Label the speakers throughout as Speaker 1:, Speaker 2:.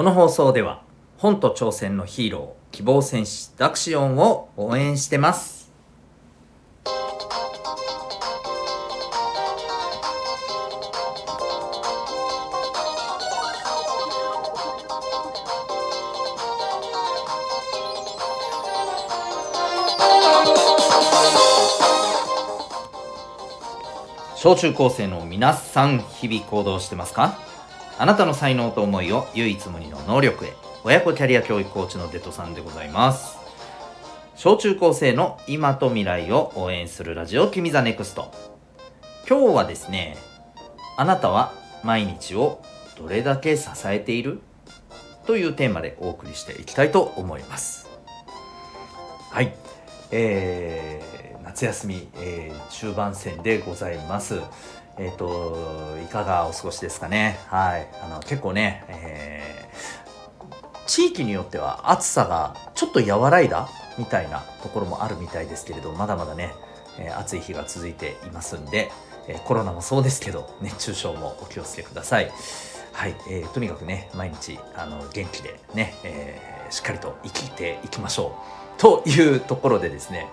Speaker 1: この放送では本と挑戦のヒーロー希望戦士ダクシオンを応援してます。小中高生の皆さん日々行動してますか？あなたの才能と思いを唯一無二の能力へ。親子キャリア教育コーチのデトさんでございます。小中高生の今と未来を応援するラジオ君 the NEXT。今日はですねあなたは毎日をどれだけ支えている？というテーマでお送りしていきたいと思います。はい。えー、夏休み、えー、中盤戦でございます。えっ、ー、と、いかがお過ごしですかね。はい。あの、結構ね、えー、地域によっては暑さがちょっと和らいだみたいなところもあるみたいですけれど、まだまだね、えー、暑い日が続いていますんで、え、コロナもそうですけど、熱中症もお気をつけください。はい。えー、とにかくね、毎日、あの、元気でね、えー、しっかりと生きていきましょう。というところでですね、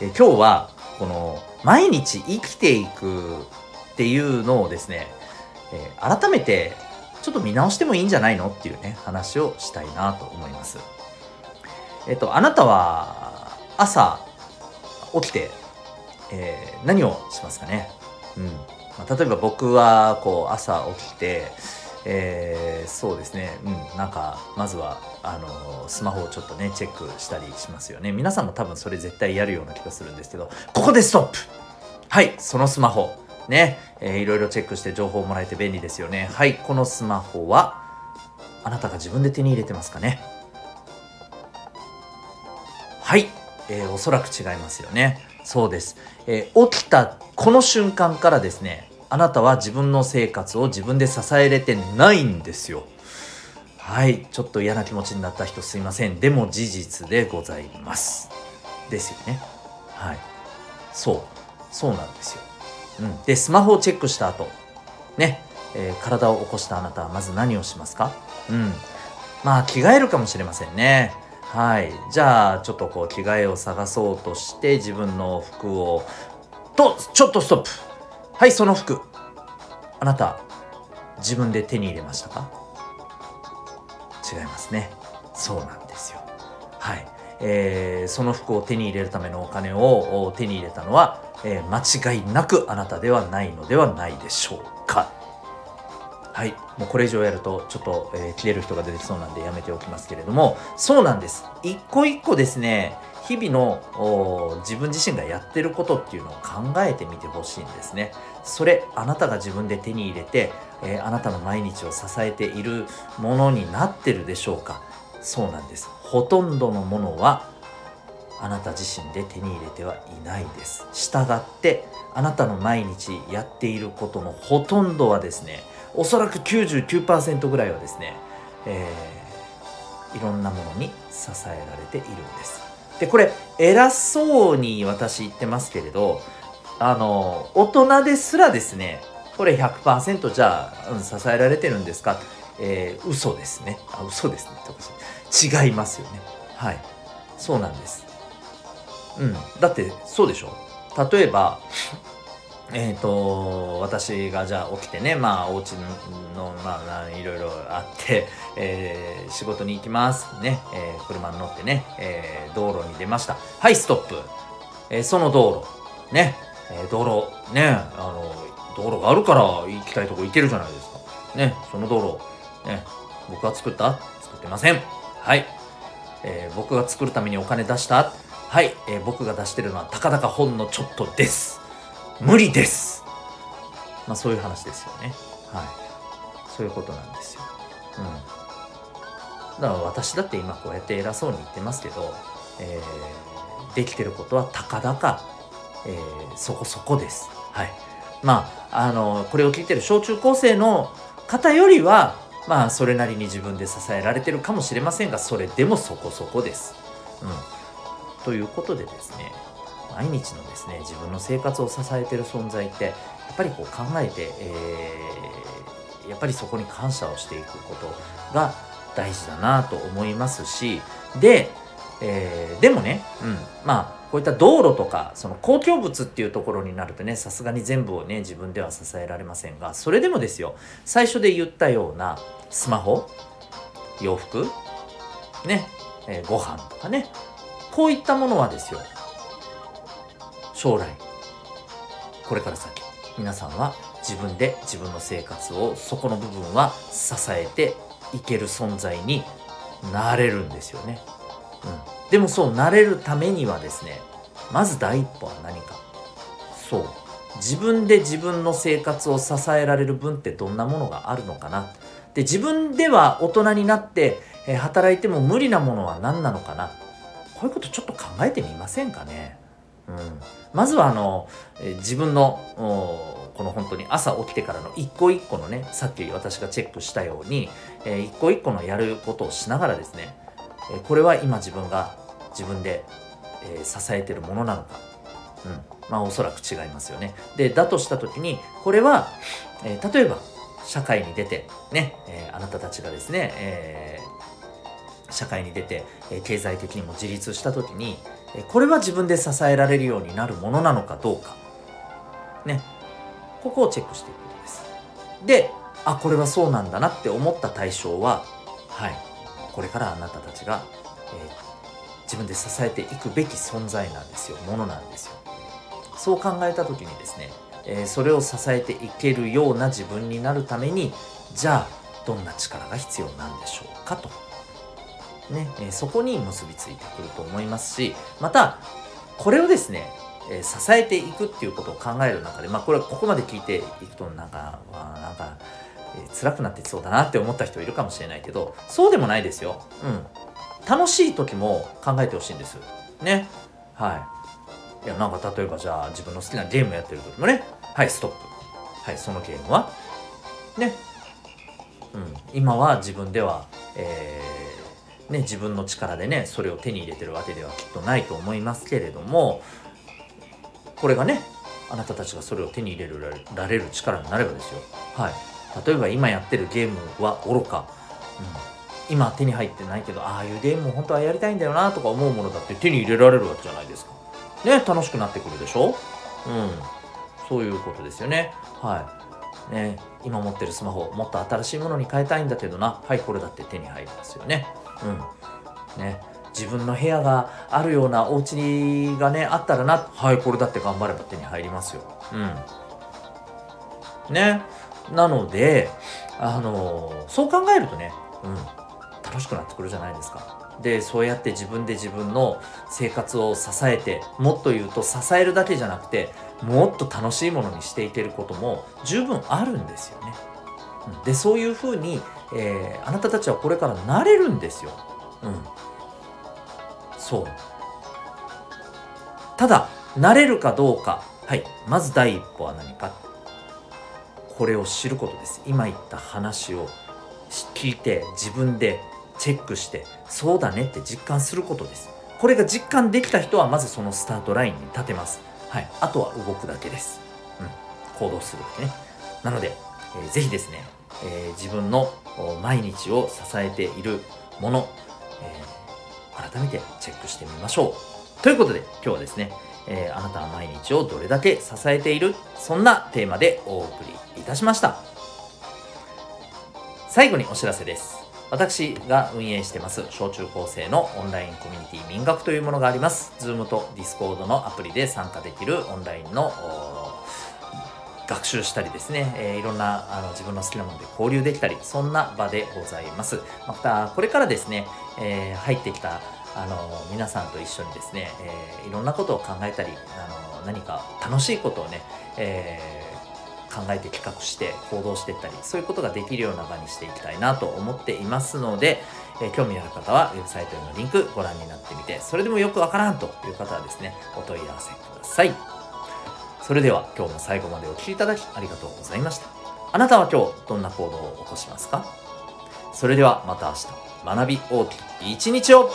Speaker 1: えー、今日は、この、毎日生きていくっていうのをですね、えー、改めてちょっと見直してもいいんじゃないのっていうね、話をしたいなと思います。えっ、と、あなたは朝起きて、えー、何をしますかね？うん。まあ、例えば僕はこう朝起きて、えー、そうですね、うん、なんかまずはあのスマホをちょっとねチェックしたりしますよね皆さんも多分それ絶対やるような気がするんですけどここでストップはいそのスマホね、えー、いろいろチェックして情報をもらえて便利ですよね。はい、このスマホは、あなたが自分で手に入れてますかね？はい、えー、おそらく違いますよね。そうです、えー、起きたこの瞬間からですね、あなたは自分の生活を自分で支えれてないんですよ。はい、ちょっと嫌な気持ちになった人すいません。でも事実でございます。ですよね。はい。そう、そうなんですよ。うん、でスマホをチェックした後。ね、えー、体を起こしたあなたはまず何をしますか？うん。まあ着替えるかもしれませんね。はい。じゃあちょっとこう着替えを探そうとして自分の服をとちょっとストップ。はいその服。あなた自分で手に入れましたか？違いますね。そうなんですよ。はい。えー、その服を手に入れるためのお金を手に入れたのはえー、間違いなくあなたではないのではないでしょうか。はい。もうこれ以上やるとちょっと、えー、切れる人が出てきそうなんでやめておきますけれども。そうなんです。一個一個ですね日々の自分自身がやってることっていうのを考えてみてほしいんですね。それあなたが自分で手に入れて、えー、あなたの毎日を支えているものになってるでしょうか。そうなんです。ほとんどのものはあなた自身で手に入れてはいないです。したがってあなたの毎日やっていることのほとんどはですねおそらく99%ぐらいはですね、えー、いろんなものに支えられているんです。でこれ偉そうに私言ってますけれどあの大人ですらですねこれ100%じゃあ、うん、支えられてるんですか？えー、嘘ですね。あ、嘘ですね。違いますよね。はい。そうなんです。うん、だってそうでしょ？例えば えっ、ー、と私がじゃあ起きてねまあお家のまあいろいろあって、えー、仕事に行きます。ね、えー、車に乗ってね、えー、道路に出ました。はいストップ、えー、その道路。ね、えー、道路ねあの道路があるから行きたいとこ行けるじゃないですか。ねその道路。ね僕が作った？作ってません。はい、えー、僕が作るためにお金出した？はい、えー、僕が出してるのはたかだかほんのちょっとです。無理です。まあそういう話ですよね。はい。そういうことなんですよ。うん。だから私だって今こうやって偉そうに言ってますけど、えー、できてることはたかだか、えー、そこそこです。はい。まあ、あの、これを聞いてる小中高生の方よりは、まあ、それなりに自分で支えられてるかもしれませんが、それでもそこそこです。うん。ということでですね毎日のですね自分の生活を支えてる存在ってやっぱりこう考えて、えー、やっぱりそこに感謝をしていくことが大事だなと思いますしで、えー、でもね、うん、まあこういった道路とかその公共物っていうところになるとねさすがに全部をね自分では支えられませんがそれでもですよ最初で言ったようなスマホ洋服ね、えー、ご飯とかねこういったものはですよ。将来。これから先。皆さんは自分で自分の生活をそこの部分は支えていける存在になれるんですよね。うん。でもそうなれるためにはですねまず第一歩は何か。そう。自分で自分の生活を支えられる分ってどんなものがあるのかな。で自分では大人になって、え働いても無理なものは何なのかな。こういうことちょっと考えてみませんかね、うん、まずはあの、え自分のこの本当に朝起きてからの一個一個のねさっき私がチェックしたように、えー、一個一個のやることをしながらですね、えこれは今自分が自分で、えー、支えてるものなのか、うん、まあおそらく違いますよね。でだとした時にこれは、えー、例えば社会に出てね、え、あなたたちがですね、えー、社会に出て、え、経済的にも自立した時に、え、これは自分で支えられるようになるものなのかどうか。ね。ここをチェックしていくことです。であこれはそうなんだなって思った対象ははい。これからあなたたちが、えー、自分で支えていくべき存在なんですよ。ものなんですよ。そう考えた時にですね、えー、それを支えていけるような自分になるためにじゃあどんな力が必要なんでしょうかと。ね、え、そこに結びついてくると思いますしまたこれをですねえ、支えていくっていうことを考える中でまあこれはここまで聞いていくとなんか、まあ、なんか、え、辛くなってきそうだなって思った人いるかもしれないけどそうでもないですよ。うん。楽しい時も考えてほしいんです。ね。はい。いやなんか例えばじゃあ自分の好きなゲームやってる時もね。はいストップ。はいそのゲームは。ね。うん。今は自分ではえー、ね自分の力でねそれを手に入れてるわけではきっとないと思いますけれどもこれがねあなたたちがそれを手に入れられる力になればですよ。はい。例えば今やってるゲームは愚か、うん。今手に入ってないけどああいうゲームも本当はやりたいんだよなとか思うものだって手に入れられるわけじゃないですか。ね楽しくなってくるでしょ？うん。そういうことですよね。はい。ね今持ってるスマホもっと新しいものに変えたいんだけどな。はいこれだって手に入りますよね。うん。ね。自分の部屋があるようなお家がねあったらな。はいこれだって頑張れば手に入りますよ。うん。ね。なのであのー、そう考えるとねうん。楽しくなってくるじゃないですか。でそうやって自分で自分の生活を支えてもっと言うと支えるだけじゃなくてもっと楽しいものにしていけることも十分あるんですよね。でそういうふうに、えー、あなたたちはこれからなれるんですよ。うん、そう。ただなれるかどうか。はい。まず第一歩は何か。これを知ることです。今言った話を聞いて自分でチェックしてそうだねって実感することです。これが実感できた人はまずそのスタートラインに立てます。はい。あとは動くだけです。うん。行動するだけね。なので、えー、ぜひですね、えー、自分の毎日を支えているもの、えー、改めてチェックしてみましょう。ということで今日はですね、えー、あなたは毎日をどれだけ支えている？そんなテーマでお送りいたしました。最後にお知らせです。私が運営してます小中高生のオンラインコミュニティ民学というものがあります。Zoom と Discord のアプリで参加できるオンラインの学習したりですね、えー、いろんなあの自分の好きなもので交流できたりそんな場でございます。またこれからですね、えー、入ってきたあの皆さんと一緒にですね、えー、いろんなことを考えたりあの何か楽しいことをね、え考えて企画して行動していったりそういうことができるような場にしていきたいなと思っていますので、え、興味ある方はウェブサイトへのリンクご覧になってみてそれでもよくわからんという方はですねお問い合わせください。それでは今日も最後までお聴きいただきありがとうございました。あなたは今日どんな行動を起こしますか？それではまた明日。学び大きい一日を。